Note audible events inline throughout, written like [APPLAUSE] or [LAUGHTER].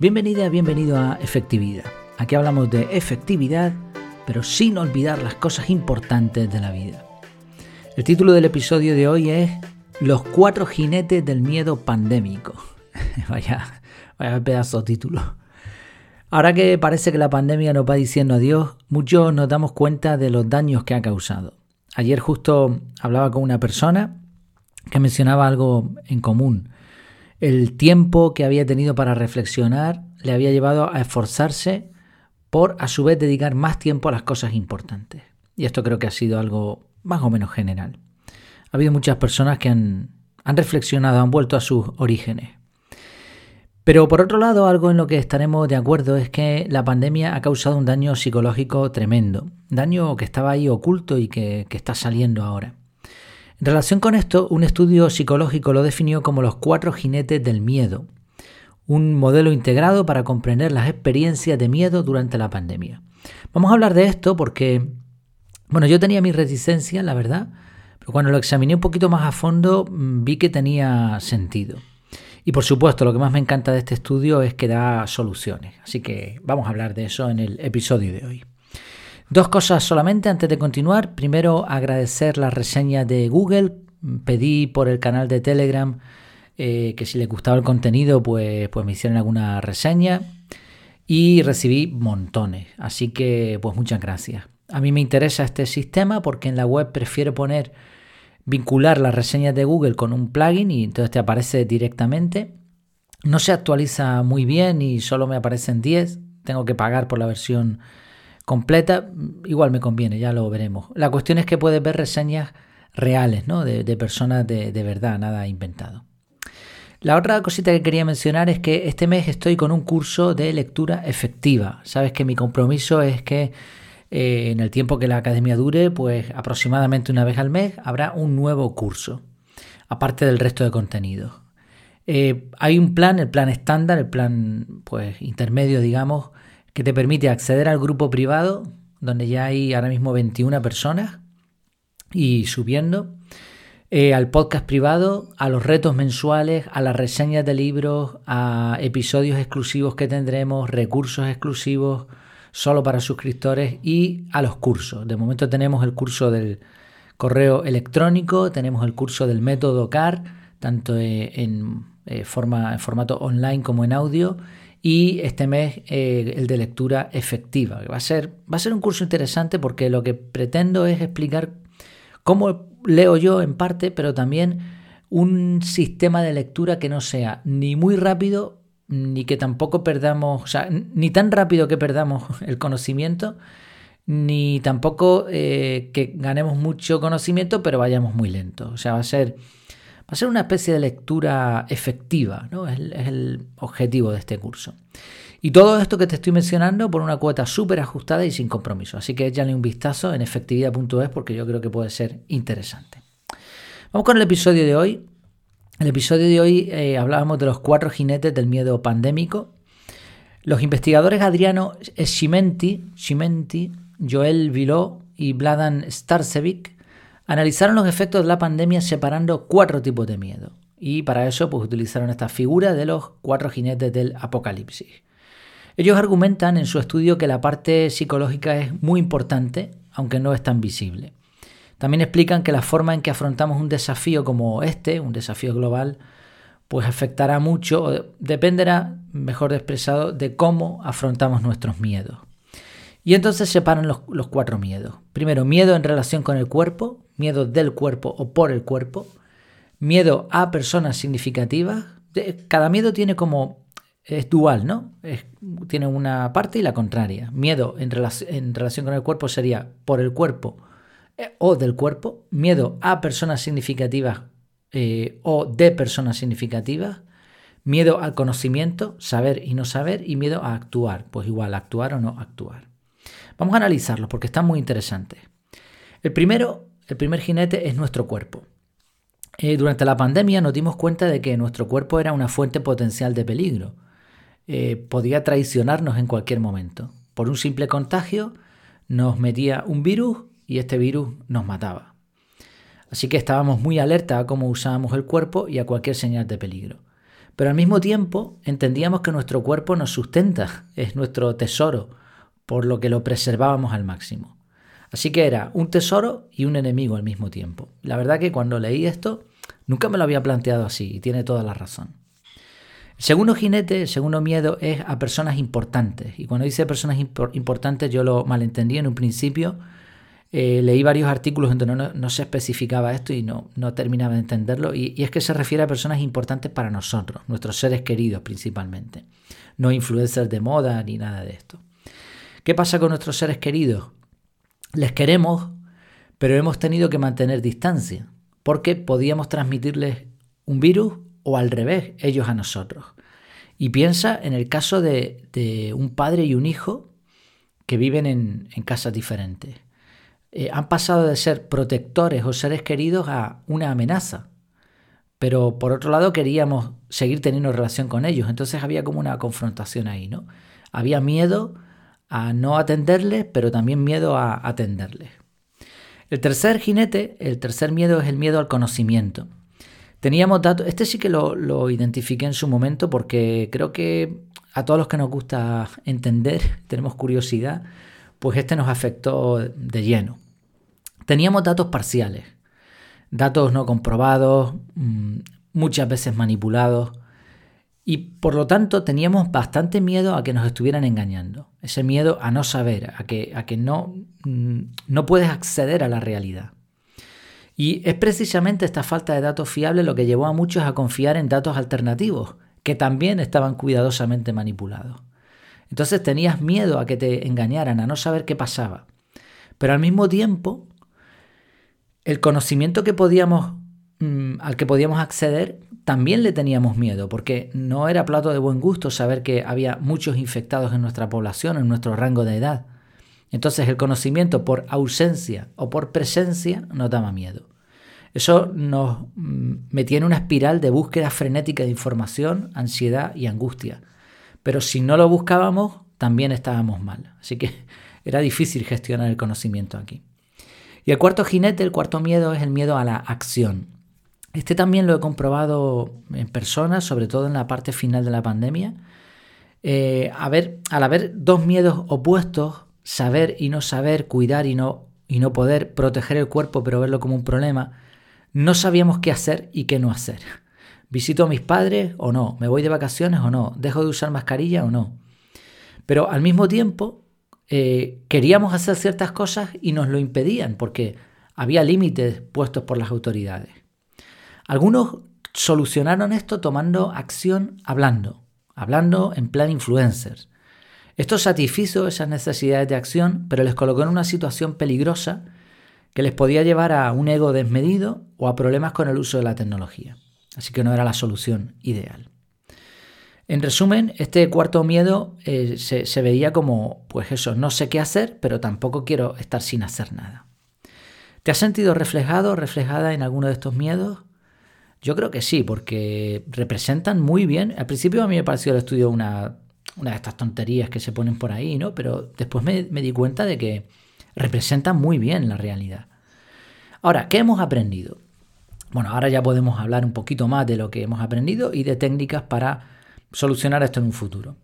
Bienvenida, bienvenido a Efectividad. Aquí hablamos de efectividad, pero sin olvidar las cosas importantes de la vida. El título del episodio de hoy es Los cuatro jinetes del miedo pandémico. [LAUGHS] vaya, vaya pedazo de título. Ahora que parece que la pandemia nos va diciendo adiós, muchos nos damos cuenta de los daños que ha causado. Ayer justo hablaba con una persona que mencionaba algo en común el tiempo que había tenido para reflexionar le había llevado a esforzarse por a su vez dedicar más tiempo a las cosas importantes. Y esto creo que ha sido algo más o menos general. Ha habido muchas personas que han, han reflexionado, han vuelto a sus orígenes. Pero por otro lado, algo en lo que estaremos de acuerdo es que la pandemia ha causado un daño psicológico tremendo, daño que estaba ahí oculto y que, que está saliendo ahora. En relación con esto, un estudio psicológico lo definió como los cuatro jinetes del miedo, un modelo integrado para comprender las experiencias de miedo durante la pandemia. Vamos a hablar de esto porque, bueno, yo tenía mi reticencia, la verdad, pero cuando lo examiné un poquito más a fondo mm, vi que tenía sentido. Y por supuesto, lo que más me encanta de este estudio es que da soluciones. Así que vamos a hablar de eso en el episodio de hoy. Dos cosas solamente antes de continuar. Primero, agradecer la reseña de Google. Pedí por el canal de Telegram eh, que si les gustaba el contenido, pues, pues me hicieran alguna reseña. Y recibí montones. Así que, pues muchas gracias. A mí me interesa este sistema porque en la web prefiero poner vincular las reseñas de Google con un plugin y entonces te aparece directamente. No se actualiza muy bien y solo me aparecen 10. Tengo que pagar por la versión completa, igual me conviene, ya lo veremos. La cuestión es que puedes ver reseñas reales, ¿no? De, personas de, verdad, nada inventado. La otra cosita que quería mencionar es que este mes estoy con un curso de lectura efectiva. Sabes que mi compromiso es que eh, en el tiempo que la academia dure, pues aproximadamente una vez al mes habrá un nuevo curso, aparte del resto de contenidos. Eh, hay un plan, el plan estándar, el plan pues intermedio, digamos, que te permite acceder al grupo privado, donde ya hay ahora mismo 21 personas y subiendo, eh, al podcast privado, a los retos mensuales, a las reseñas de libros, a episodios exclusivos que tendremos, recursos exclusivos solo para suscriptores y a los cursos. De momento tenemos el curso del correo electrónico, tenemos el curso del método CAR, tanto en, eh, forma, en formato online como en audio y este mes eh, el de lectura efectiva. Va a, ser, va a ser un curso interesante porque lo que pretendo es explicar cómo leo yo en parte, pero también un sistema de lectura que no sea ni muy rápido ni que tampoco perdamos, o sea, ni tan rápido que perdamos [LAUGHS] el conocimiento, ni tampoco eh, que ganemos mucho conocimiento, pero vayamos muy lento. O sea, va a ser a ser una especie de lectura efectiva, ¿no? es, el, objetivo de este curso. Y todo esto que te estoy mencionando por una cuota súper ajustada y sin compromiso. Así que échale un vistazo en efectividad.es porque yo creo que puede ser interesante. Vamos con el episodio de hoy. El episodio de hoy eh, hablábamos de los cuatro jinetes del miedo pandémico. Los investigadores Adriano Schimenti, Joel Viló y Vladan Starcevic Analizaron los efectos de la pandemia separando cuatro tipos de miedo. Y para eso pues, utilizaron esta figura de los cuatro jinetes del apocalipsis. Ellos argumentan en su estudio que la parte psicológica es muy importante, aunque no es tan visible. También explican que la forma en que afrontamos un desafío como este, un desafío global, pues afectará mucho, dependerá, mejor expresado, de cómo afrontamos nuestros miedos. Y entonces separan los, los cuatro miedos. Primero, miedo en relación con el cuerpo, miedo del cuerpo o por el cuerpo, miedo a personas significativas. Cada miedo tiene como, es dual, ¿no? tiene una parte y la contraria. Miedo en, relación con el cuerpo sería por el cuerpo eh, o del cuerpo, miedo a personas significativas eh, o de personas significativas, miedo al conocimiento, saber y no saber, y miedo a actuar, pues igual actuar o no actuar. Vamos a analizarlos porque están muy interesantes. El primero el primer jinete es nuestro cuerpo. Eh, durante la pandemia nos dimos cuenta de que nuestro cuerpo era una fuente potencial de peligro. Eh, podía traicionarnos en cualquier momento. Por un simple contagio nos metía un virus y este virus nos mataba. Así que estábamos muy alerta a cómo usábamos el cuerpo y a cualquier señal de peligro. Pero al mismo tiempo entendíamos que nuestro cuerpo nos sustenta, [LAUGHS] es nuestro tesoro, por lo que lo preservábamos al máximo. Así que era un tesoro y un enemigo al mismo tiempo. La verdad que cuando leí esto, nunca me lo había planteado así y tiene toda la razón. El segundo jinete, el segundo miedo es a personas importantes. Y cuando dice personas importantes yo lo malentendí en un principio. Eh, leí varios artículos donde no, se especificaba esto y no, no terminaba de entenderlo. Y, y, es que se refiere a personas importantes para nosotros, nuestros seres queridos principalmente. No influencers de moda ni nada de esto. ¿Qué pasa con nuestros seres queridos? Les queremos, pero hemos tenido que mantener distancia, porque podíamos transmitirles un virus o al revés, ellos a nosotros. Y piensa en el caso de, un padre y un hijo que viven en, casas diferentes. Eh, han pasado de ser protectores o seres queridos a una amenaza. Pero por otro lado queríamos seguir teniendo relación con ellos. Entonces había como una confrontación ahí, ¿no? Había miedo a no atenderles, pero también miedo a atenderles. El tercer jinete, el tercer miedo es el miedo al conocimiento. Teníamos datos, este sí que lo, lo identifiqué en su momento porque creo que a todos los que nos gusta entender, [LAUGHS] tenemos curiosidad, pues este nos afectó de lleno. Teníamos datos parciales, datos no comprobados, mm, muchas veces manipulados, y por lo tanto teníamos bastante miedo a que nos estuvieran engañando. Ese miedo a no saber, a que, a que no, mm, no puedes acceder a la realidad. Y es precisamente esta falta de datos fiables lo que llevó a muchos a confiar en datos alternativos, que también estaban cuidadosamente manipulados. Entonces tenías miedo a que te engañaran, a no saber qué pasaba. Pero al mismo tiempo, el conocimiento que podíamos, mm, al que podíamos acceder también le teníamos miedo, porque no era plato de buen gusto saber que había muchos infectados en nuestra población, en nuestro rango de edad. Entonces el conocimiento por ausencia o por presencia nos daba miedo. Eso nos mm, metía en una espiral de búsqueda frenética de información, ansiedad y angustia. Pero si no lo buscábamos, también estábamos mal. Así que [LAUGHS] era difícil gestionar el conocimiento aquí. Y el cuarto jinete, el cuarto miedo es el miedo a la acción. Este también lo he comprobado en persona, sobre todo en la parte final de la pandemia. Eh, a ver, al haber dos miedos opuestos, saber y no saber, cuidar y no, y no poder, proteger el cuerpo pero verlo como un problema, no sabíamos qué hacer y qué no hacer. ¿Visito a mis padres o no? ¿Me voy de vacaciones o no? ¿Dejo de usar mascarilla o no? Pero al mismo tiempo eh, queríamos hacer ciertas cosas y nos lo impedían porque había límites puestos por las autoridades. Algunos solucionaron esto tomando acción hablando, hablando en plan influencers. Esto satisfizo esas necesidades de acción, pero les colocó en una situación peligrosa que les podía llevar a un ego desmedido o a problemas con el uso de la tecnología. Así que no era la solución ideal. En resumen, este cuarto miedo eh, se, se veía como, pues eso, no sé qué hacer, pero tampoco quiero estar sin hacer nada. ¿Te has sentido reflejado, reflejada en alguno de estos miedos? Yo creo que sí, porque representan muy bien. Al principio a mí me pareció el estudio una, una de estas tonterías que se ponen por ahí, ¿no? Pero después me, me di cuenta de que representan muy bien la realidad. Ahora, ¿qué hemos aprendido? Bueno, ahora ya podemos hablar un poquito más de lo que hemos aprendido y de técnicas para solucionar esto en un futuro.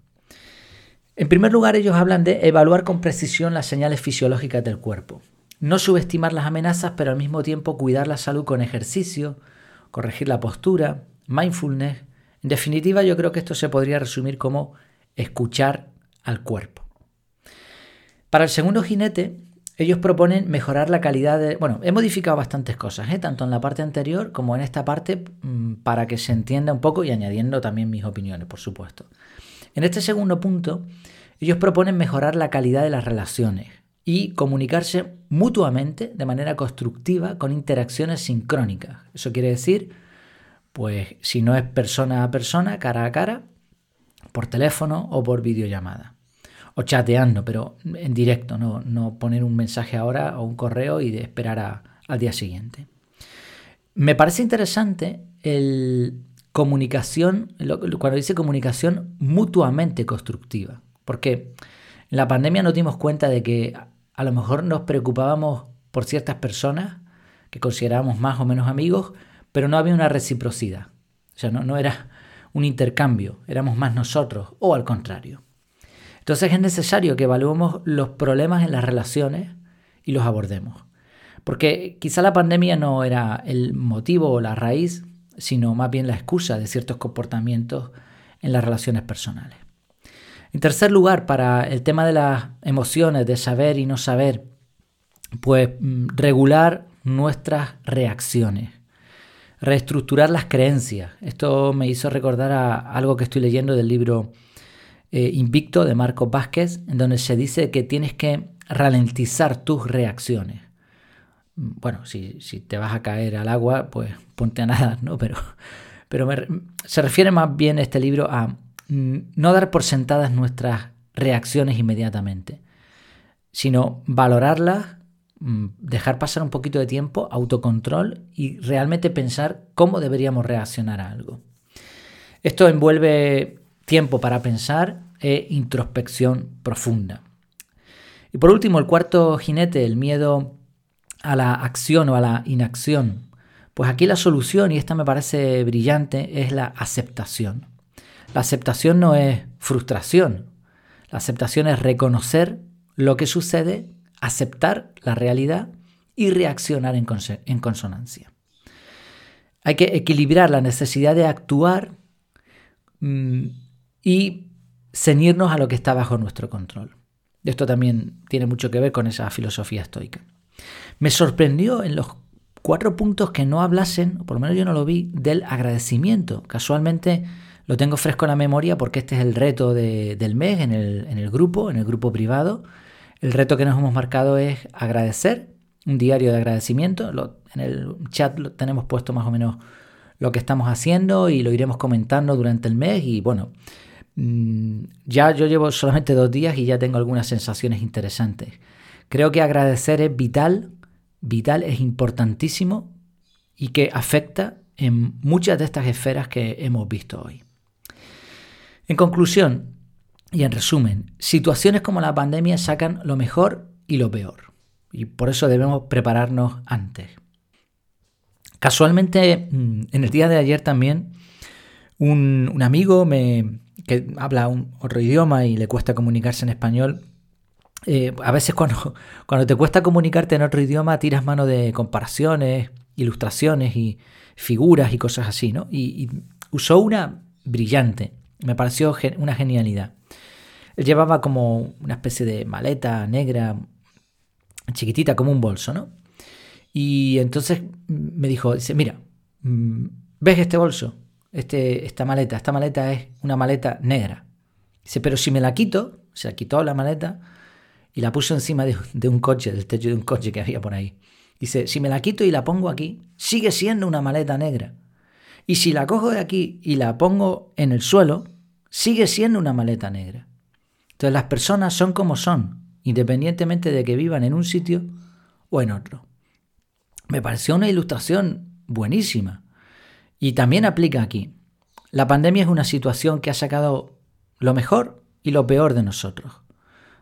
En primer lugar, ellos hablan de evaluar con precisión las señales fisiológicas del cuerpo. No subestimar las amenazas, pero al mismo tiempo cuidar la salud con ejercicio, corregir la postura, mindfulness. En definitiva, yo creo que esto se podría resumir como escuchar al cuerpo. Para el segundo jinete, ellos proponen mejorar la calidad de... Bueno, he modificado bastantes cosas, ¿eh? tanto en la parte anterior como en esta parte, mm, para que se entienda un poco y añadiendo también mis opiniones, por supuesto. En este segundo punto, ellos proponen mejorar la calidad de las relaciones y comunicarse mutuamente de manera constructiva con interacciones sincrónicas. Eso quiere decir, pues si no es persona a persona, cara a cara, por teléfono o por videollamada. O chateando, pero en directo, no, no poner un mensaje ahora o un correo y esperar al día siguiente. Me parece interesante el comunicación, cuando dice comunicación mutuamente constructiva, porque en la pandemia nos dimos cuenta de que a lo mejor nos preocupábamos por ciertas personas que considerábamos más o menos amigos, pero no había una reciprocidad. O sea, no, era un intercambio, éramos más nosotros o al contrario. Entonces es necesario que evaluemos los problemas en las relaciones y los abordemos. Porque quizá la pandemia no era el motivo o la raíz, sino más bien la excusa de ciertos comportamientos en las relaciones personales. En tercer lugar, para el tema de las emociones, de saber y no saber, pues mm, regular nuestras reacciones, reestructurar las creencias. Esto me hizo recordar a algo que estoy leyendo del libro eh, Invicto de Marcos Vázquez, en donde se dice que tienes que ralentizar tus reacciones. Bueno, si, te vas a caer al agua, pues ponte a nadar, ¿no? Pero, pero se refiere más bien este libro a mm, no dar por sentadas nuestras reacciones inmediatamente, sino valorarlas, mm, dejar pasar un poquito de tiempo, autocontrol y realmente pensar cómo deberíamos reaccionar a algo. Esto envuelve tiempo para pensar e introspección profunda. Y por último, el cuarto jinete, el miedo a la acción o a la inacción. Pues aquí la solución, y esta me parece brillante, es la aceptación. La aceptación no es frustración. La aceptación es reconocer lo que sucede, aceptar la realidad y reaccionar en, consonancia. Hay que equilibrar la necesidad de actuar mm, y ceñirnos a lo que está bajo nuestro control. Esto también tiene mucho que ver con esa filosofía estoica. Me sorprendió en los cuatro puntos que no hablasen, o por lo menos yo no lo vi, del agradecimiento. Casualmente lo tengo fresco en la memoria porque este es el reto del mes en el, en el grupo, en el grupo privado. El reto que nos hemos marcado es agradecer, un diario de agradecimiento. en el chat tenemos puesto más o menos lo que estamos haciendo y lo iremos comentando durante el mes y bueno, Mm, ya yo llevo solamente dos días y ya tengo algunas sensaciones interesantes. Creo que agradecer es vital, vital es importantísimo y que afecta en muchas de estas esferas que hemos visto hoy. En conclusión y en resumen, situaciones como la pandemia sacan lo mejor y lo peor. Y por eso debemos prepararnos antes. Casualmente, mm, en el día de ayer también, un amigo me, que habla un, otro idioma y le cuesta comunicarse en español, eh, a veces cuando, [LAUGHS] cuando te cuesta comunicarte en otro idioma tiras mano de comparaciones, ilustraciones y figuras y cosas así, ¿no? Y, usó una brillante, me pareció una genialidad. Él llevaba como una especie de maleta negra, chiquitita, como un bolso, ¿no? Y entonces me dijo, dice, mira, mm, ¿ves este bolso? este, esta maleta. Esta maleta es una maleta negra. Dice, pero si me la quito, se quitó la maleta y la puso encima de, un coche, del techo de un coche que había por ahí. Dice, si me la quito y la pongo aquí, sigue siendo una maleta negra. Y si la cojo de aquí y la pongo en el suelo, sigue siendo una maleta negra. Entonces las personas son como son, independientemente de que vivan en un sitio o en otro. Me pareció una ilustración buenísima. Y también aplica aquí. La pandemia es una situación que ha sacado lo mejor y lo peor de nosotros.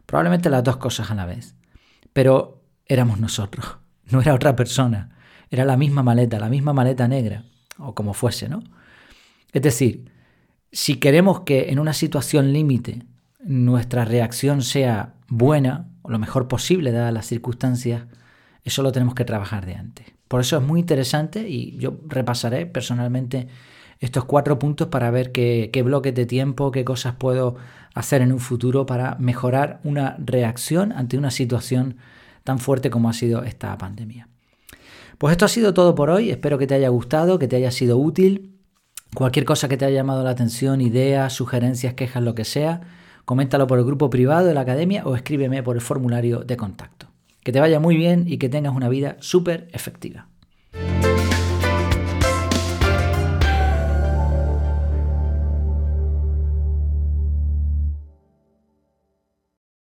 Probablemente las dos cosas a la vez. Pero éramos nosotros, [LAUGHS] no era otra persona. Era la misma maleta, la misma maleta negra, o como fuese, ¿no? Es decir, si queremos que en una situación límite nuestra reacción sea buena, o lo mejor posible dadas las circunstancias, eso lo tenemos que trabajar de antes. Por eso es muy interesante y yo repasaré personalmente estos cuatro puntos para ver qué, bloques de tiempo, qué cosas puedo hacer en un futuro para mejorar una reacción ante una situación tan fuerte como ha sido esta pandemia. Pues esto ha sido todo por hoy, espero que te haya gustado, que te haya sido útil. Cualquier cosa que te haya llamado la atención, ideas, sugerencias, quejas, lo que sea, coméntalo por el grupo privado de la academia o escríbeme por el formulario de contacto. Que te vaya muy bien y que tengas una vida súper efectiva.